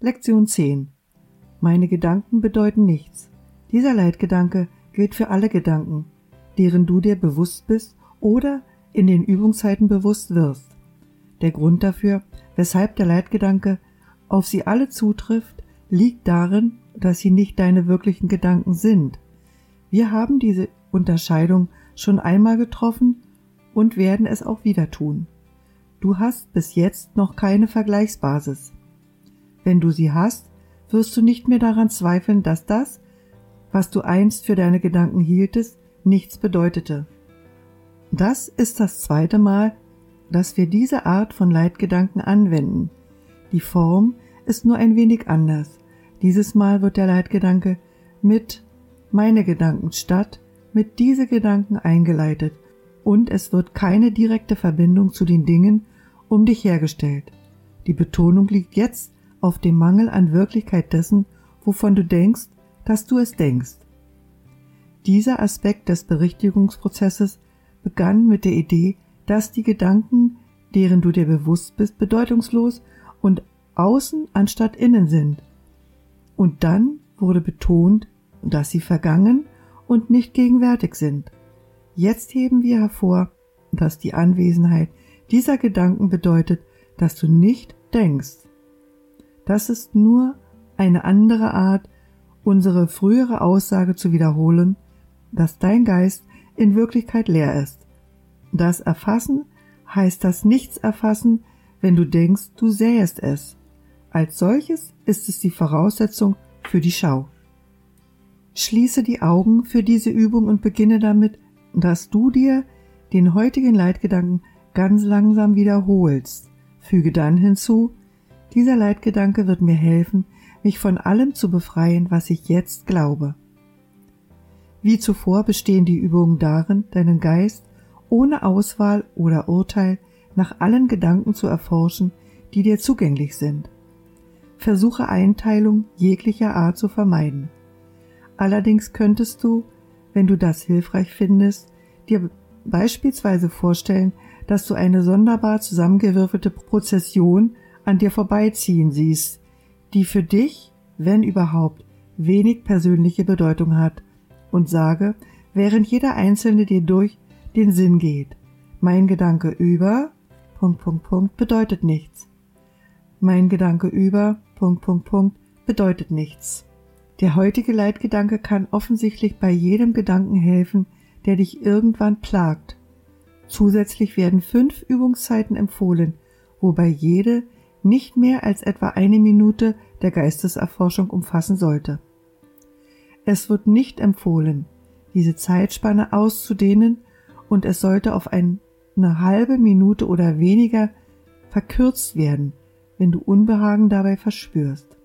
Lektion 10. Meine Gedanken bedeuten nichts. Dieser Leitgedanke gilt für alle Gedanken, deren du dir bewusst bist oder in den Übungszeiten bewusst wirst. Der Grund dafür, weshalb der Leitgedanke auf sie alle zutrifft, liegt darin, dass sie nicht deine wirklichen Gedanken sind. Wir haben diese Unterscheidung schon einmal getroffen und werden es auch wieder tun. Du hast bis jetzt noch keine Vergleichsbasis. Wenn du sie hast, wirst du nicht mehr daran zweifeln, dass das, was du einst für deine Gedanken hieltest, nichts bedeutete. Das ist das zweite Mal, dass wir diese Art von Leitgedanken anwenden. Die Form ist nur ein wenig anders. Dieses Mal wird der Leitgedanke mit meine Gedanken statt mit diese Gedanken eingeleitet und es wird keine direkte Verbindung zu den Dingen um dich hergestellt. Die Betonung liegt jetzt auf dem Mangel an Wirklichkeit dessen, wovon du denkst, dass du es denkst. Dieser Aspekt des Berichtigungsprozesses begann mit der Idee, dass die Gedanken, deren du dir bewusst bist, bedeutungslos und außen anstatt innen sind. Und dann wurde betont, dass sie vergangen und nicht gegenwärtig sind. Jetzt heben wir hervor, dass die Anwesenheit dieser Gedanken bedeutet, dass du nicht denkst. Das ist nur eine andere Art, unsere frühere Aussage zu wiederholen, dass dein Geist in Wirklichkeit leer ist. Das Erfassen heißt das Nichts erfassen, wenn du denkst, du sähest es. Als solches ist es die Voraussetzung für die Schau. Schließe die Augen für diese Übung und beginne damit, dass du dir den heutigen Leitgedanken ganz langsam wiederholst. Füge dann hinzu, dieser Leitgedanke wird mir helfen, mich von allem zu befreien, was ich jetzt glaube. Wie zuvor bestehen die Übungen darin, deinen Geist ohne Auswahl oder Urteil nach allen Gedanken zu erforschen, die dir zugänglich sind. Versuche Einteilung jeglicher Art zu vermeiden. Allerdings könntest du, wenn du das hilfreich findest, dir beispielsweise vorstellen, dass du eine sonderbar zusammengewürfelte Prozession an dir vorbeiziehen siehst, die für dich, wenn überhaupt, wenig persönliche Bedeutung hat, und sage, während jeder einzelne dir durch den Sinn geht. Mein Gedanke über Punkt, Punkt, Punkt bedeutet nichts. Mein Gedanke über Punkt, Punkt, Punkt bedeutet nichts. Der heutige Leitgedanke kann offensichtlich bei jedem Gedanken helfen, der dich irgendwann plagt. Zusätzlich werden fünf Übungszeiten empfohlen, wobei jede nicht mehr als etwa eine Minute der Geisteserforschung umfassen sollte. Es wird nicht empfohlen, diese Zeitspanne auszudehnen und es sollte auf eine halbe Minute oder weniger verkürzt werden, wenn du Unbehagen dabei verspürst.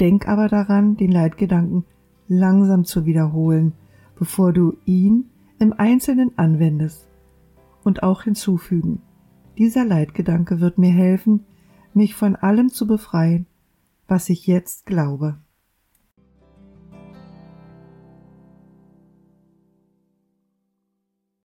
Denk aber daran, den Leitgedanken langsam zu wiederholen, bevor du ihn im Einzelnen anwendest. Und auch hinzufügen, dieser Leitgedanke wird mir helfen, mich von allem zu befreien, was ich jetzt glaube.